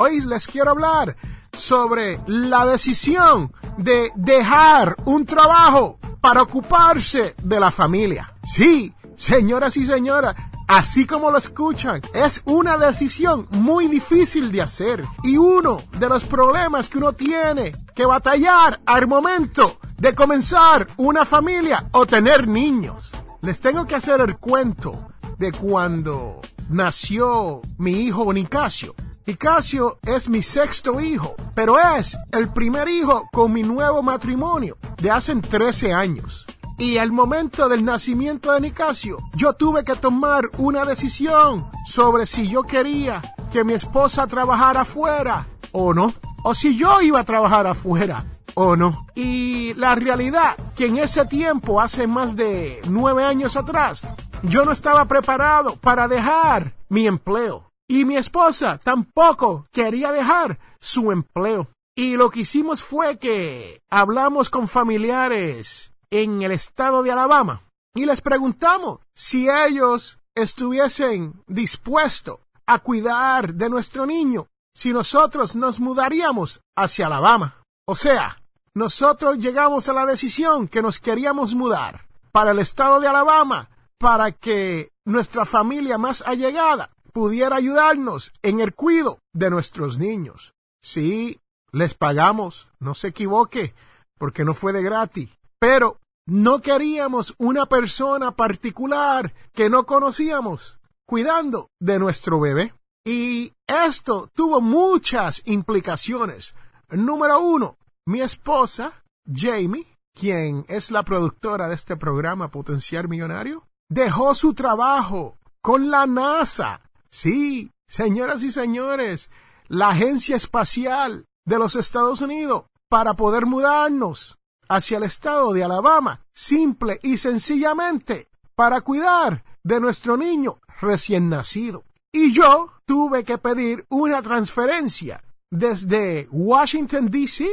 Hoy les quiero hablar sobre la decisión de dejar un trabajo para ocuparse de la familia. Sí, señoras y señoras, así como lo escuchan, es una decisión muy difícil de hacer y uno de los problemas que uno tiene que batallar al momento de comenzar una familia o tener niños. Les tengo que hacer el cuento de cuando nació mi hijo Nicasio. Nicasio es mi sexto hijo, pero es el primer hijo con mi nuevo matrimonio de hace 13 años. Y al momento del nacimiento de Nicasio, yo tuve que tomar una decisión sobre si yo quería que mi esposa trabajara afuera o no, o si yo iba a trabajar afuera o no. Y la realidad que en ese tiempo, hace más de nueve años atrás, yo no estaba preparado para dejar mi empleo. Y mi esposa tampoco quería dejar su empleo. Y lo que hicimos fue que hablamos con familiares en el estado de Alabama y les preguntamos si ellos estuviesen dispuestos a cuidar de nuestro niño si nosotros nos mudaríamos hacia Alabama. O sea, nosotros llegamos a la decisión que nos queríamos mudar para el estado de Alabama para que nuestra familia más allegada pudiera ayudarnos en el cuidado de nuestros niños. Sí, les pagamos, no se equivoque, porque no fue de gratis, pero no queríamos una persona particular que no conocíamos cuidando de nuestro bebé. Y esto tuvo muchas implicaciones. Número uno, mi esposa, Jamie, quien es la productora de este programa Potenciar Millonario, dejó su trabajo con la NASA. Sí, señoras y señores, la Agencia Espacial de los Estados Unidos para poder mudarnos hacia el estado de Alabama, simple y sencillamente para cuidar de nuestro niño recién nacido. Y yo tuve que pedir una transferencia desde Washington, D.C.,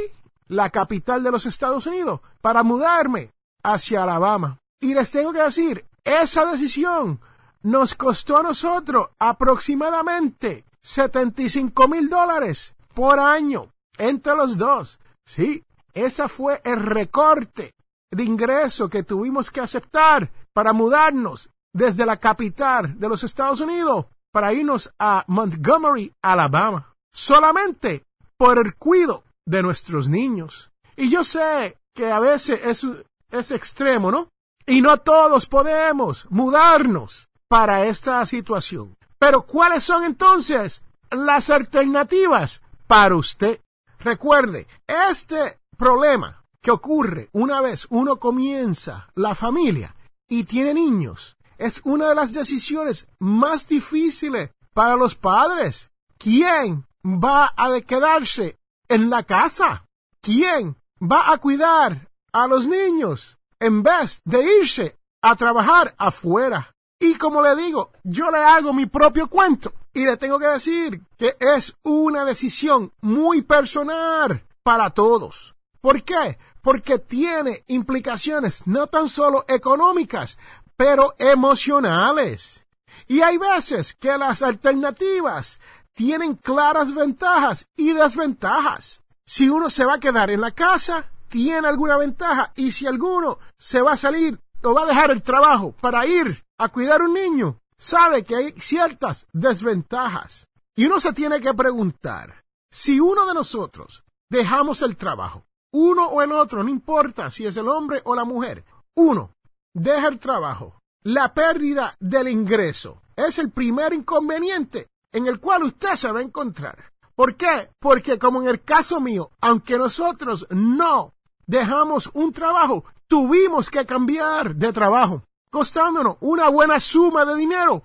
la capital de los Estados Unidos, para mudarme hacia Alabama. Y les tengo que decir, esa decisión nos costó a nosotros aproximadamente 75 mil dólares por año entre los dos. Sí, ese fue el recorte de ingreso que tuvimos que aceptar para mudarnos desde la capital de los Estados Unidos para irnos a Montgomery, Alabama, solamente por el cuidado de nuestros niños. Y yo sé que a veces es, es extremo, ¿no? Y no todos podemos mudarnos para esta situación. Pero ¿cuáles son entonces las alternativas para usted? Recuerde, este problema que ocurre una vez uno comienza la familia y tiene niños es una de las decisiones más difíciles para los padres. ¿Quién va a quedarse en la casa? ¿Quién va a cuidar a los niños en vez de irse a trabajar afuera? Y como le digo, yo le hago mi propio cuento y le tengo que decir que es una decisión muy personal para todos. ¿Por qué? Porque tiene implicaciones no tan solo económicas, pero emocionales. Y hay veces que las alternativas tienen claras ventajas y desventajas. Si uno se va a quedar en la casa, tiene alguna ventaja y si alguno se va a salir o va a dejar el trabajo para ir a cuidar un niño, sabe que hay ciertas desventajas. Y uno se tiene que preguntar, si uno de nosotros dejamos el trabajo, uno o el otro, no importa si es el hombre o la mujer, uno deja el trabajo, la pérdida del ingreso es el primer inconveniente en el cual usted se va a encontrar. ¿Por qué? Porque como en el caso mío, aunque nosotros no dejamos un trabajo, tuvimos que cambiar de trabajo, costándonos una buena suma de dinero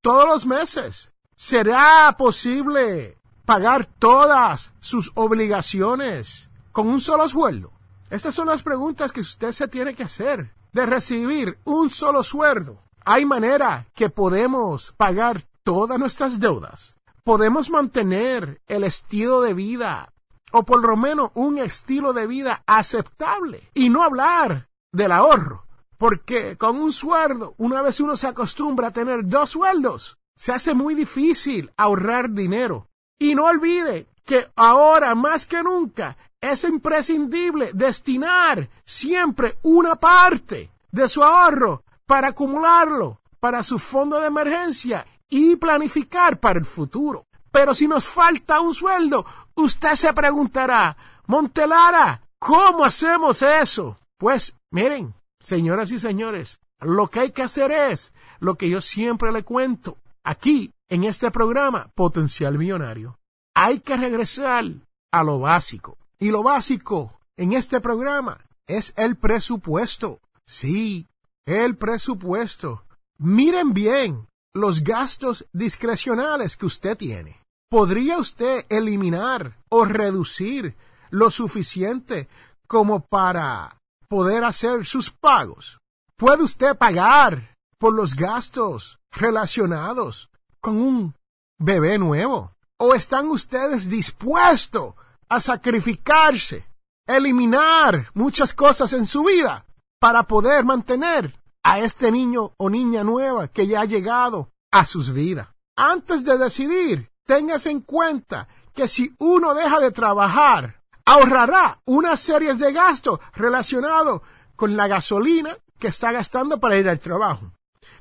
todos los meses. ¿Será posible pagar todas sus obligaciones con un solo sueldo? Estas son las preguntas que usted se tiene que hacer. De recibir un solo sueldo, ¿hay manera que podemos pagar todas nuestras deudas? ¿Podemos mantener el estilo de vida o por lo menos un estilo de vida aceptable y no hablar del ahorro? Porque con un sueldo, una vez uno se acostumbra a tener dos sueldos, se hace muy difícil ahorrar dinero. Y no olvide que ahora más que nunca es imprescindible destinar siempre una parte de su ahorro para acumularlo para su fondo de emergencia y planificar para el futuro. Pero si nos falta un sueldo, usted se preguntará, Montelara, ¿cómo hacemos eso? Pues miren, señoras y señores, lo que hay que hacer es lo que yo siempre le cuento aquí en este programa Potencial Millonario. Hay que regresar a lo básico. Y lo básico en este programa es el presupuesto. Sí, el presupuesto. Miren bien los gastos discrecionales que usted tiene. ¿Podría usted eliminar o reducir lo suficiente como para poder hacer sus pagos? ¿Puede usted pagar por los gastos relacionados con un bebé nuevo? ¿O están ustedes dispuestos a sacrificarse, eliminar muchas cosas en su vida para poder mantener a este niño o niña nueva que ya ha llegado a sus vidas? Antes de decidir, téngase en cuenta que si uno deja de trabajar, ahorrará una serie de gastos relacionados con la gasolina que está gastando para ir al trabajo,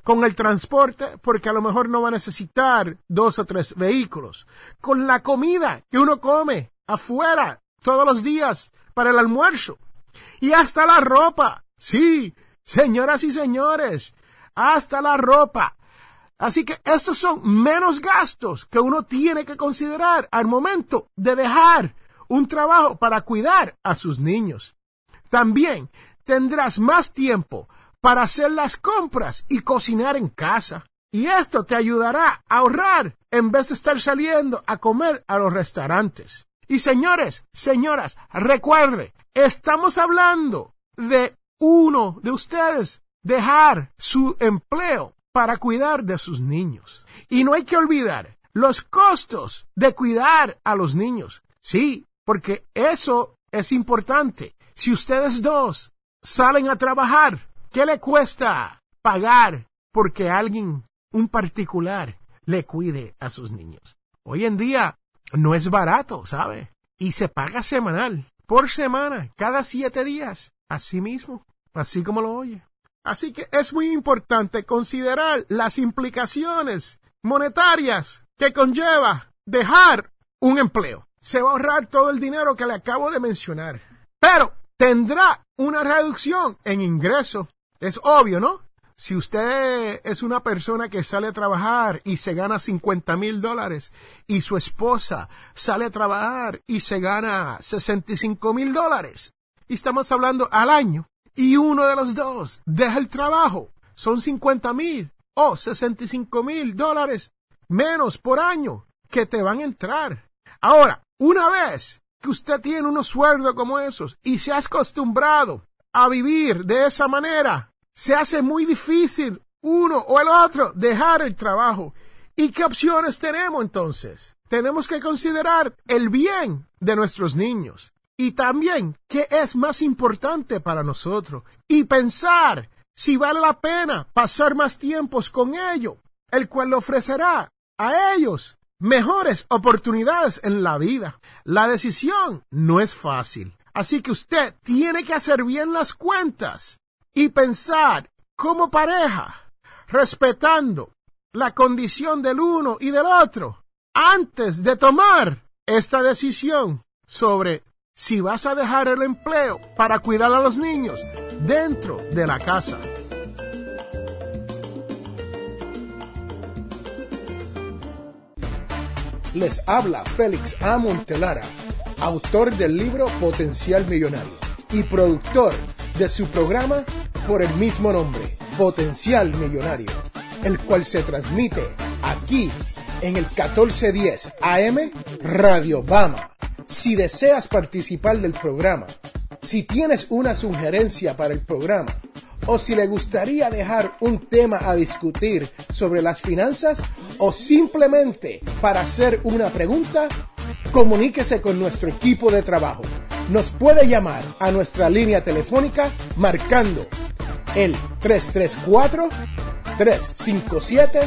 con el transporte, porque a lo mejor no va a necesitar dos o tres vehículos, con la comida que uno come afuera todos los días para el almuerzo, y hasta la ropa. Sí, señoras y señores, hasta la ropa. Así que estos son menos gastos que uno tiene que considerar al momento de dejar un trabajo para cuidar a sus niños. También tendrás más tiempo para hacer las compras y cocinar en casa. Y esto te ayudará a ahorrar en vez de estar saliendo a comer a los restaurantes. Y señores, señoras, recuerde, estamos hablando de uno de ustedes dejar su empleo para cuidar de sus niños. Y no hay que olvidar los costos de cuidar a los niños. Sí, porque eso es importante. Si ustedes dos salen a trabajar, ¿qué le cuesta pagar porque alguien, un particular, le cuide a sus niños? Hoy en día no es barato, ¿sabe? Y se paga semanal, por semana, cada siete días, así mismo, así como lo oye. Así que es muy importante considerar las implicaciones monetarias que conlleva dejar un empleo. Se va a ahorrar todo el dinero que le acabo de mencionar. Pero tendrá una reducción en ingreso. Es obvio, ¿no? Si usted es una persona que sale a trabajar y se gana 50 mil dólares y su esposa sale a trabajar y se gana 65 mil dólares, y estamos hablando al año, y uno de los dos deja el trabajo, son 50 mil o 65 mil dólares menos por año que te van a entrar. Ahora, una vez que usted tiene unos sueldos como esos y se ha acostumbrado a vivir de esa manera, se hace muy difícil uno o el otro dejar el trabajo. ¿Y qué opciones tenemos entonces? Tenemos que considerar el bien de nuestros niños y también qué es más importante para nosotros y pensar si vale la pena pasar más tiempos con ellos, el cual ofrecerá a ellos mejores oportunidades en la vida. La decisión no es fácil. Así que usted tiene que hacer bien las cuentas y pensar como pareja, respetando la condición del uno y del otro, antes de tomar esta decisión sobre si vas a dejar el empleo para cuidar a los niños dentro de la casa. Les habla Félix A. Montelara, autor del libro Potencial Millonario y productor de su programa por el mismo nombre, Potencial Millonario, el cual se transmite aquí en el 1410 AM Radio Bama. Si deseas participar del programa, si tienes una sugerencia para el programa, o si le gustaría dejar un tema a discutir sobre las finanzas o simplemente para hacer una pregunta, comuníquese con nuestro equipo de trabajo. Nos puede llamar a nuestra línea telefónica marcando el 334 357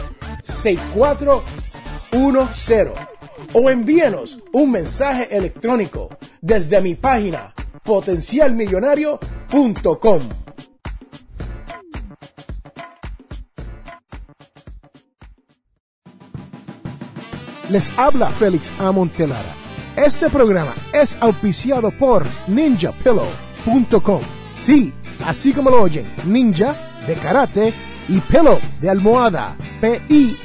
6410 o envíenos un mensaje electrónico desde mi página potencialmillonario.com. Les habla Félix A. Montelara. Este programa es auspiciado por ninjapillow.com. Sí, así como lo oyen, ninja de karate y pillow de almohada. P-I-L-L-O-W.com.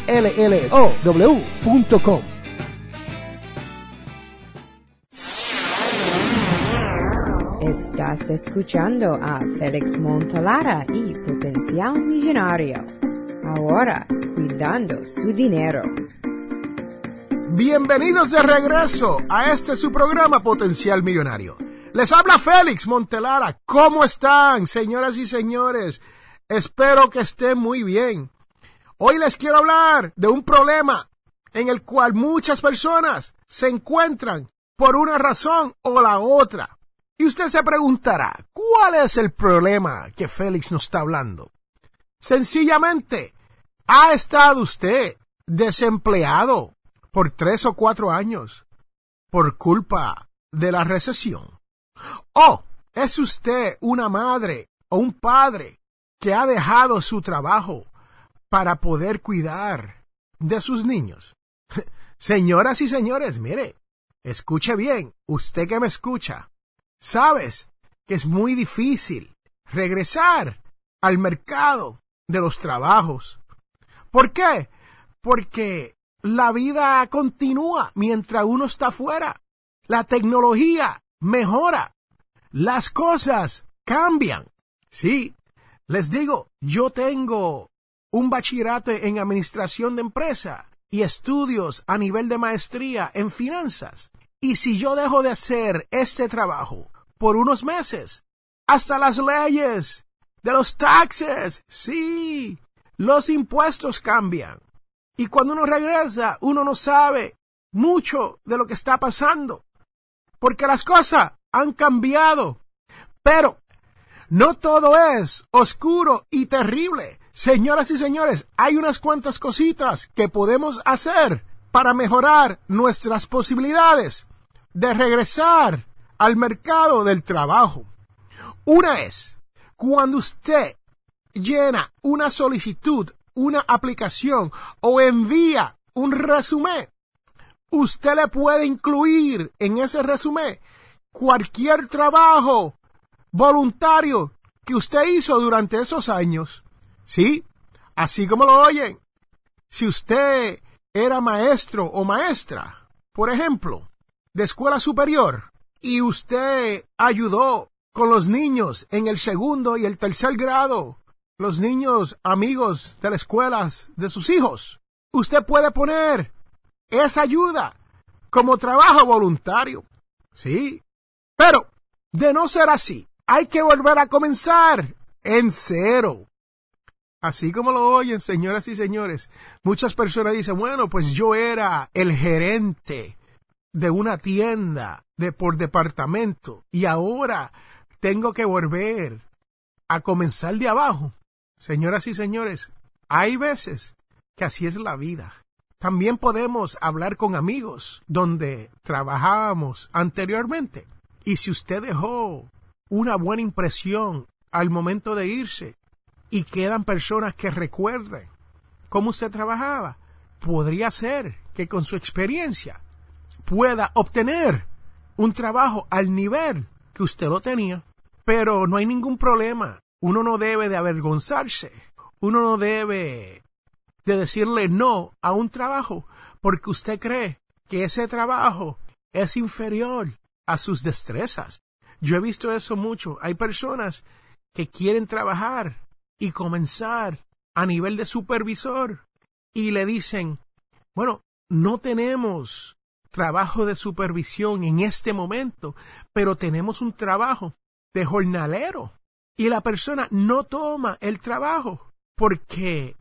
Estás escuchando a Félix Montalara y Potencial Millonario. Ahora, cuidando su dinero. Bienvenidos de regreso a este su programa Potencial Millonario. Les habla Félix Montelara. ¿Cómo están, señoras y señores? Espero que estén muy bien. Hoy les quiero hablar de un problema en el cual muchas personas se encuentran por una razón o la otra. Y usted se preguntará, ¿cuál es el problema que Félix nos está hablando? Sencillamente, ¿ha estado usted desempleado por tres o cuatro años por culpa de la recesión? ¿O es usted una madre o un padre que ha dejado su trabajo para poder cuidar de sus niños? Señoras y señores, mire, escuche bien, usted que me escucha, sabes que es muy difícil regresar al mercado de los trabajos. ¿Por qué? Porque la vida continúa mientras uno está fuera. La tecnología mejora. Las cosas cambian. Sí, les digo, yo tengo un bachillerato en administración de empresa y estudios a nivel de maestría en finanzas. Y si yo dejo de hacer este trabajo por unos meses, hasta las leyes de los taxes, sí, los impuestos cambian. Y cuando uno regresa, uno no sabe mucho de lo que está pasando, porque las cosas han cambiado. Pero no todo es oscuro y terrible. Señoras y señores, hay unas cuantas cositas que podemos hacer para mejorar nuestras posibilidades de regresar al mercado del trabajo. Una es cuando usted llena una solicitud, una aplicación o envía un resumen, usted le puede incluir en ese resumen cualquier trabajo voluntario que usted hizo durante esos años. Sí, así como lo oyen. Si usted era maestro o maestra, por ejemplo, de escuela superior, y usted ayudó con los niños en el segundo y el tercer grado, los niños amigos de las escuelas de sus hijos, usted puede poner esa ayuda como trabajo voluntario. Sí, pero de no ser así, hay que volver a comenzar en cero. Así como lo oyen, señoras y señores, muchas personas dicen, bueno, pues yo era el gerente de una tienda de por departamento y ahora tengo que volver a comenzar de abajo. Señoras y señores, hay veces que así es la vida. También podemos hablar con amigos donde trabajábamos anteriormente. Y si usted dejó una buena impresión al momento de irse y quedan personas que recuerden cómo usted trabajaba, podría ser que con su experiencia pueda obtener un trabajo al nivel que usted lo tenía. Pero no hay ningún problema. Uno no debe de avergonzarse. Uno no debe de decirle no a un trabajo porque usted cree que ese trabajo es inferior a sus destrezas. Yo he visto eso mucho. Hay personas que quieren trabajar y comenzar a nivel de supervisor y le dicen, bueno, no tenemos trabajo de supervisión en este momento, pero tenemos un trabajo de jornalero. Y la persona no toma el trabajo porque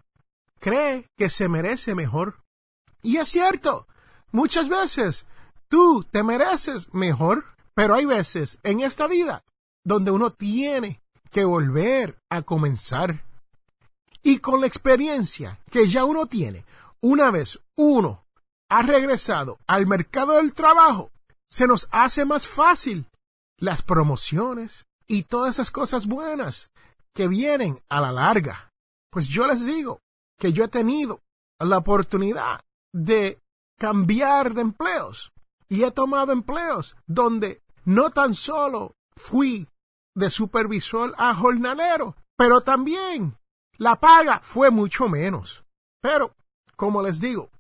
cree que se merece mejor. Y es cierto, muchas veces tú te mereces mejor, pero hay veces en esta vida donde uno tiene que volver a comenzar. Y con la experiencia que ya uno tiene, una vez uno ha regresado al mercado del trabajo, se nos hace más fácil las promociones y todas esas cosas buenas que vienen a la larga. Pues yo les digo que yo he tenido la oportunidad de cambiar de empleos y he tomado empleos donde no tan solo fui de supervisor a jornalero, pero también la paga fue mucho menos. Pero, como les digo,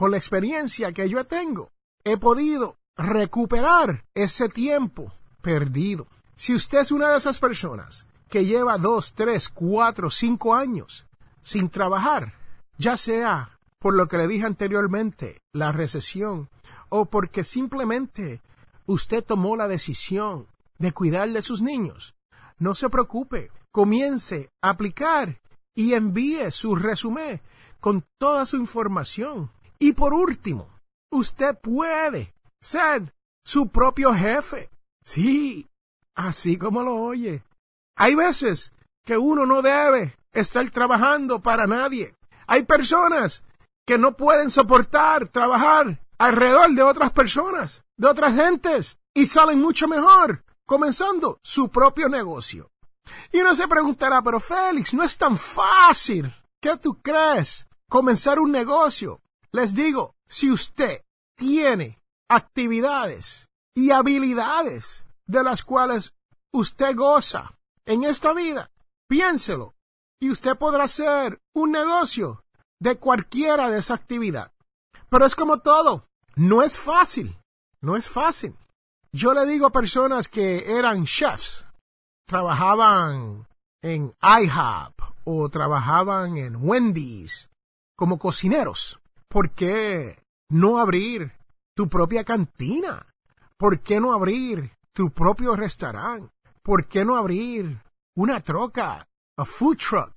con la experiencia que yo tengo, he podido recuperar ese tiempo perdido. Si usted es una de esas personas que lleva dos, tres, cuatro, cinco años sin trabajar, ya sea por lo que le dije anteriormente, la recesión, o porque simplemente usted tomó la decisión de cuidar de sus niños, no se preocupe, comience a aplicar y envíe su resumen con toda su información. Y por último, usted puede ser su propio jefe. Sí, así como lo oye. Hay veces que uno no debe estar trabajando para nadie. Hay personas que no pueden soportar trabajar alrededor de otras personas, de otras gentes, y salen mucho mejor comenzando su propio negocio. Y uno se preguntará, pero Félix, no es tan fácil. ¿Qué tú crees? Comenzar un negocio. Les digo, si usted tiene actividades y habilidades de las cuales usted goza en esta vida, piénselo y usted podrá hacer un negocio de cualquiera de esa actividad. Pero es como todo, no es fácil, no es fácil. Yo le digo a personas que eran chefs, trabajaban en IHOP o trabajaban en Wendy's como cocineros, ¿por qué no abrir tu propia cantina? ¿Por qué no abrir tu propio restaurante? ¿Por qué no abrir una troca, a food truck?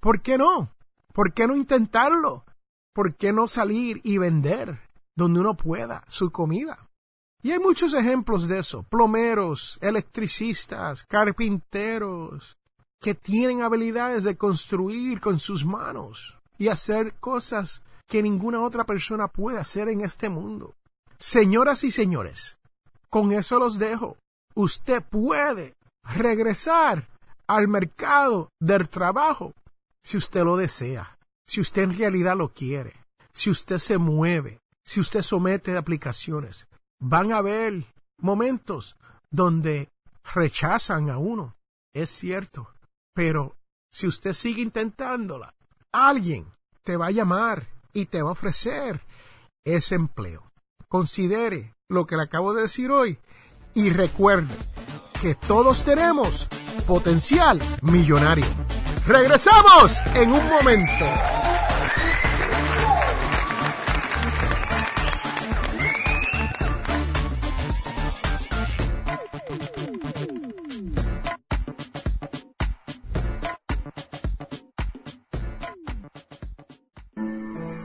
¿Por qué no? ¿Por qué no intentarlo? ¿Por qué no salir y vender donde uno pueda su comida? Y hay muchos ejemplos de eso. Plomeros, electricistas, carpinteros, que tienen habilidades de construir con sus manos y hacer cosas que ninguna otra persona puede hacer en este mundo. Señoras y señores, con eso los dejo. Usted puede regresar al mercado del trabajo si usted lo desea, si usted en realidad lo quiere, si usted se mueve, si usted somete aplicaciones, van a haber momentos donde rechazan a uno, es cierto, pero si usted sigue intentándola, alguien te va a llamar y te va a ofrecer ese empleo. Considere lo que le acabo de decir hoy y recuerde que todos tenemos potencial millonario. Regresamos en un momento.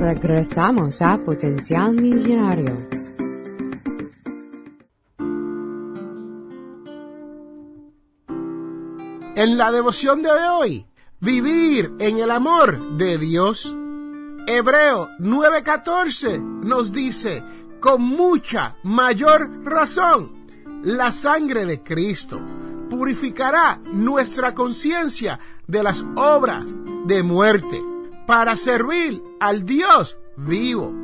Regresamos a Potencial Millonario. En la devoción de hoy, vivir en el amor de Dios. Hebreo 9:14 nos dice, con mucha mayor razón, la sangre de Cristo purificará nuestra conciencia de las obras de muerte para servir al Dios vivo.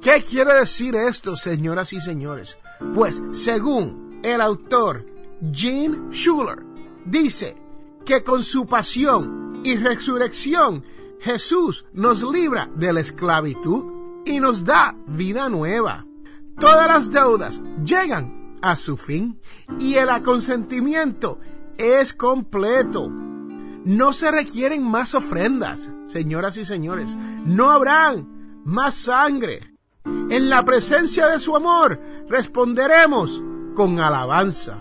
¿Qué quiere decir esto, señoras y señores? Pues según el autor Gene Schuller, dice que con su pasión y resurrección Jesús nos libra de la esclavitud y nos da vida nueva. Todas las deudas llegan a su fin y el aconsentimiento es completo. No se requieren más ofrendas, señoras y señores. No habrán más sangre. En la presencia de su amor responderemos con alabanza.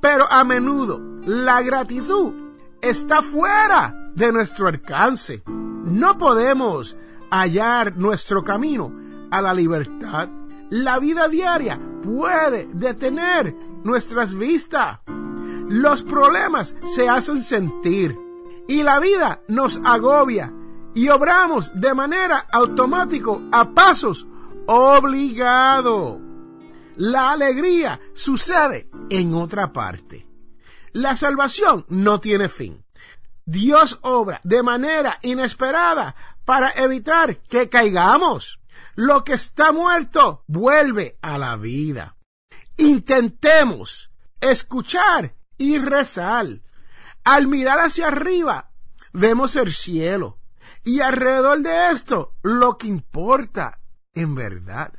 Pero a menudo la gratitud está fuera de nuestro alcance. No podemos hallar nuestro camino a la libertad. La vida diaria puede detener nuestras vistas. Los problemas se hacen sentir y la vida nos agobia y obramos de manera automática a pasos obligados. La alegría sucede en otra parte. La salvación no tiene fin. Dios obra de manera inesperada para evitar que caigamos. Lo que está muerto vuelve a la vida. Intentemos escuchar y rezar. Al mirar hacia arriba, vemos el cielo. Y alrededor de esto, lo que importa en verdad.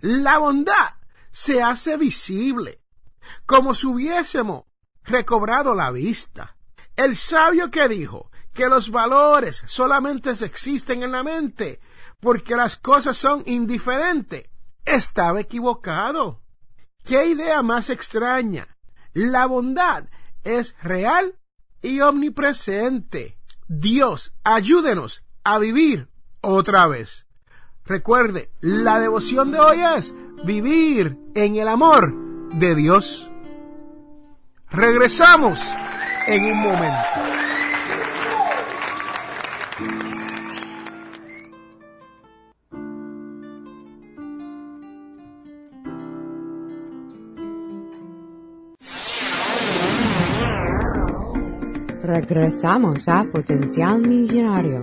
La bondad se hace visible, como si hubiésemos recobrado la vista. El sabio que dijo que los valores solamente existen en la mente porque las cosas son indiferentes, estaba equivocado. ¿Qué idea más extraña? La bondad es real y omnipresente. Dios, ayúdenos a vivir otra vez. Recuerde, la devoción de hoy es vivir en el amor de Dios. Regresamos en un momento. Regresamos a Potencial Millonario.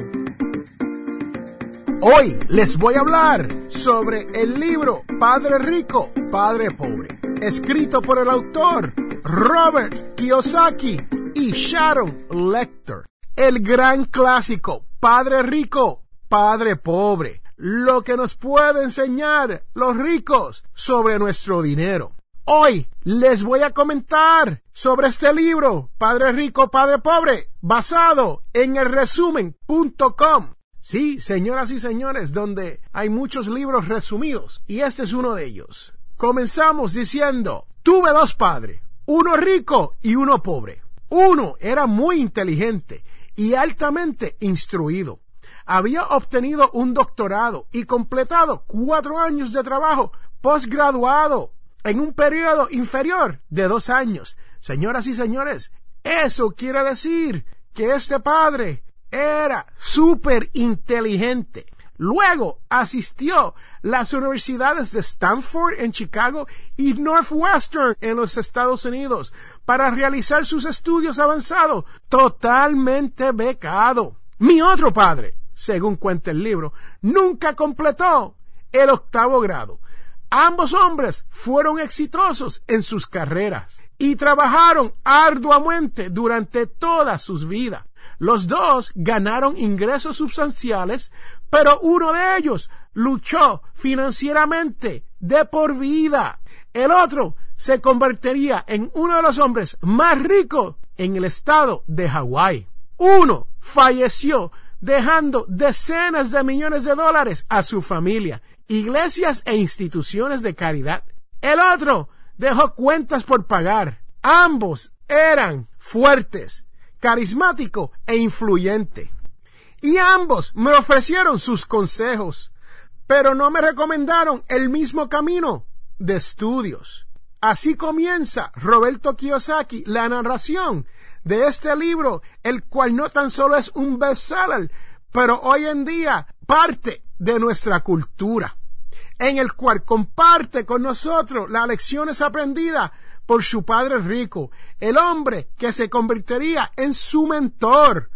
Hoy les voy a hablar sobre el libro Padre Rico, Padre Pobre, escrito por el autor Robert Kiyosaki y Sharon Lecter. El gran clásico Padre Rico, Padre Pobre, lo que nos puede enseñar los ricos sobre nuestro dinero. Hoy les voy a comentar sobre este libro, Padre Rico, Padre Pobre, basado en el resumen.com. Sí, señoras y señores, donde hay muchos libros resumidos, y este es uno de ellos. Comenzamos diciendo, tuve dos padres, uno rico y uno pobre. Uno era muy inteligente y altamente instruido. Había obtenido un doctorado y completado cuatro años de trabajo postgraduado en un periodo inferior de dos años. Señoras y señores, eso quiere decir que este padre era súper inteligente. Luego asistió las universidades de Stanford en Chicago y Northwestern en los Estados Unidos para realizar sus estudios avanzados totalmente becado. Mi otro padre, según cuenta el libro, nunca completó el octavo grado. Ambos hombres fueron exitosos en sus carreras y trabajaron arduamente durante todas sus vidas. Los dos ganaron ingresos sustanciales, pero uno de ellos luchó financieramente de por vida. El otro se convertiría en uno de los hombres más ricos en el estado de Hawái. Uno falleció dejando decenas de millones de dólares a su familia, iglesias e instituciones de caridad. El otro dejó cuentas por pagar. Ambos eran fuertes, carismático e influyente. Y ambos me ofrecieron sus consejos, pero no me recomendaron el mismo camino de estudios. Así comienza Roberto Kiyosaki la narración de este libro, el cual no tan solo es un bestseller, pero hoy en día parte de nuestra cultura, en el cual comparte con nosotros las lecciones aprendidas por su padre rico, el hombre que se convertiría en su mentor,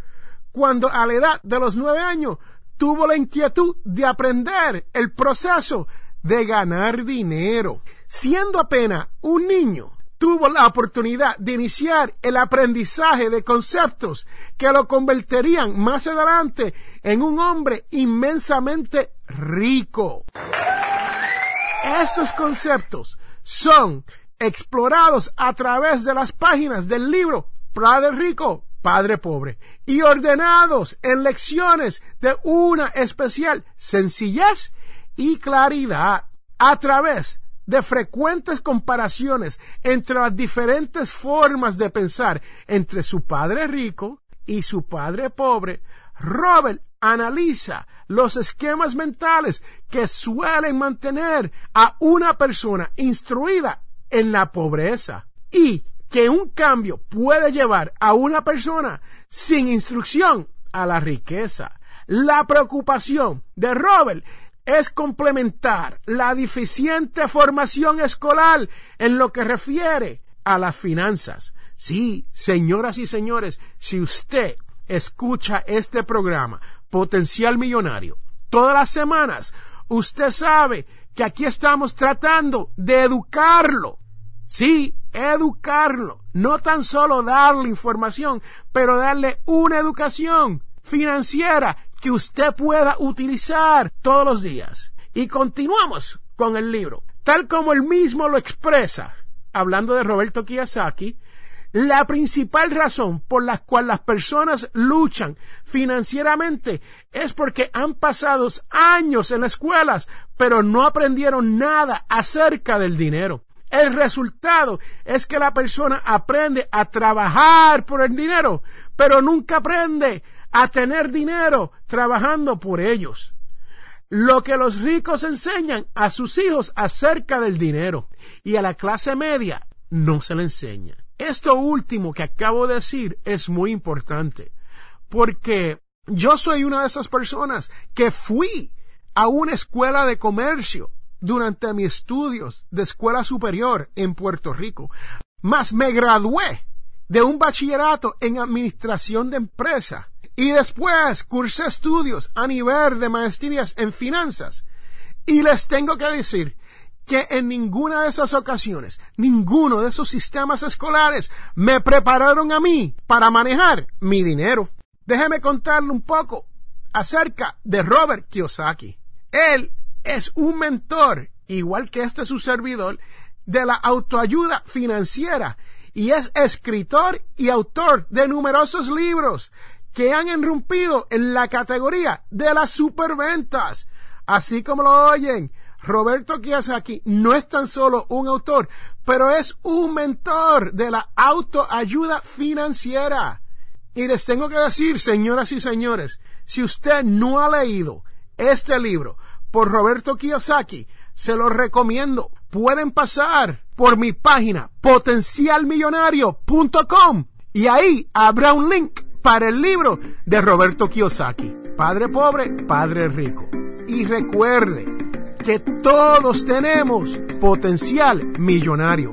cuando a la edad de los nueve años tuvo la inquietud de aprender el proceso de ganar dinero. Siendo apenas un niño, tuvo la oportunidad de iniciar el aprendizaje de conceptos que lo convertirían más adelante en un hombre inmensamente rico. Estos conceptos son explorados a través de las páginas del libro Padre Rico, Padre Pobre y ordenados en lecciones de una especial sencillez y claridad a través de frecuentes comparaciones entre las diferentes formas de pensar entre su padre rico y su padre pobre, Robert analiza los esquemas mentales que suelen mantener a una persona instruida en la pobreza y que un cambio puede llevar a una persona sin instrucción a la riqueza. La preocupación de Robert es complementar la deficiente formación escolar en lo que refiere a las finanzas. Sí, señoras y señores, si usted escucha este programa, Potencial Millonario, todas las semanas, usted sabe que aquí estamos tratando de educarlo. Sí, educarlo. No tan solo darle información, pero darle una educación financiera que usted pueda utilizar todos los días. Y continuamos con el libro. Tal como él mismo lo expresa, hablando de Roberto Kiyosaki, la principal razón por la cual las personas luchan financieramente es porque han pasado años en las escuelas, pero no aprendieron nada acerca del dinero. El resultado es que la persona aprende a trabajar por el dinero, pero nunca aprende a tener dinero trabajando por ellos. Lo que los ricos enseñan a sus hijos acerca del dinero y a la clase media no se le enseña. Esto último que acabo de decir es muy importante porque yo soy una de esas personas que fui a una escuela de comercio durante mis estudios de escuela superior en Puerto Rico, mas me gradué de un bachillerato en administración de empresa y después cursé estudios a nivel de maestrías en finanzas. Y les tengo que decir que en ninguna de esas ocasiones, ninguno de esos sistemas escolares me prepararon a mí para manejar mi dinero. Déjeme contarle un poco acerca de Robert Kiyosaki. Él es un mentor, igual que este su servidor, de la autoayuda financiera y es escritor y autor de numerosos libros que han irrumpido en la categoría de las superventas. Así como lo oyen, Roberto Kiyosaki no es tan solo un autor, pero es un mentor de la autoayuda financiera. Y les tengo que decir, señoras y señores, si usted no ha leído este libro por Roberto Kiyosaki, se lo recomiendo. Pueden pasar por mi página potencialmillonario.com y ahí habrá un link para el libro de Roberto Kiyosaki, Padre Pobre, Padre Rico. Y recuerde que todos tenemos potencial millonario.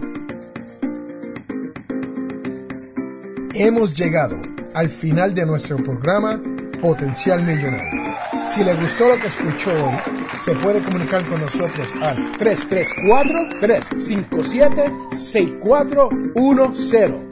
Hemos llegado al final de nuestro programa Potencial Millonario. Si le gustó lo que escuchó hoy, se puede comunicar con nosotros al 334-357-6410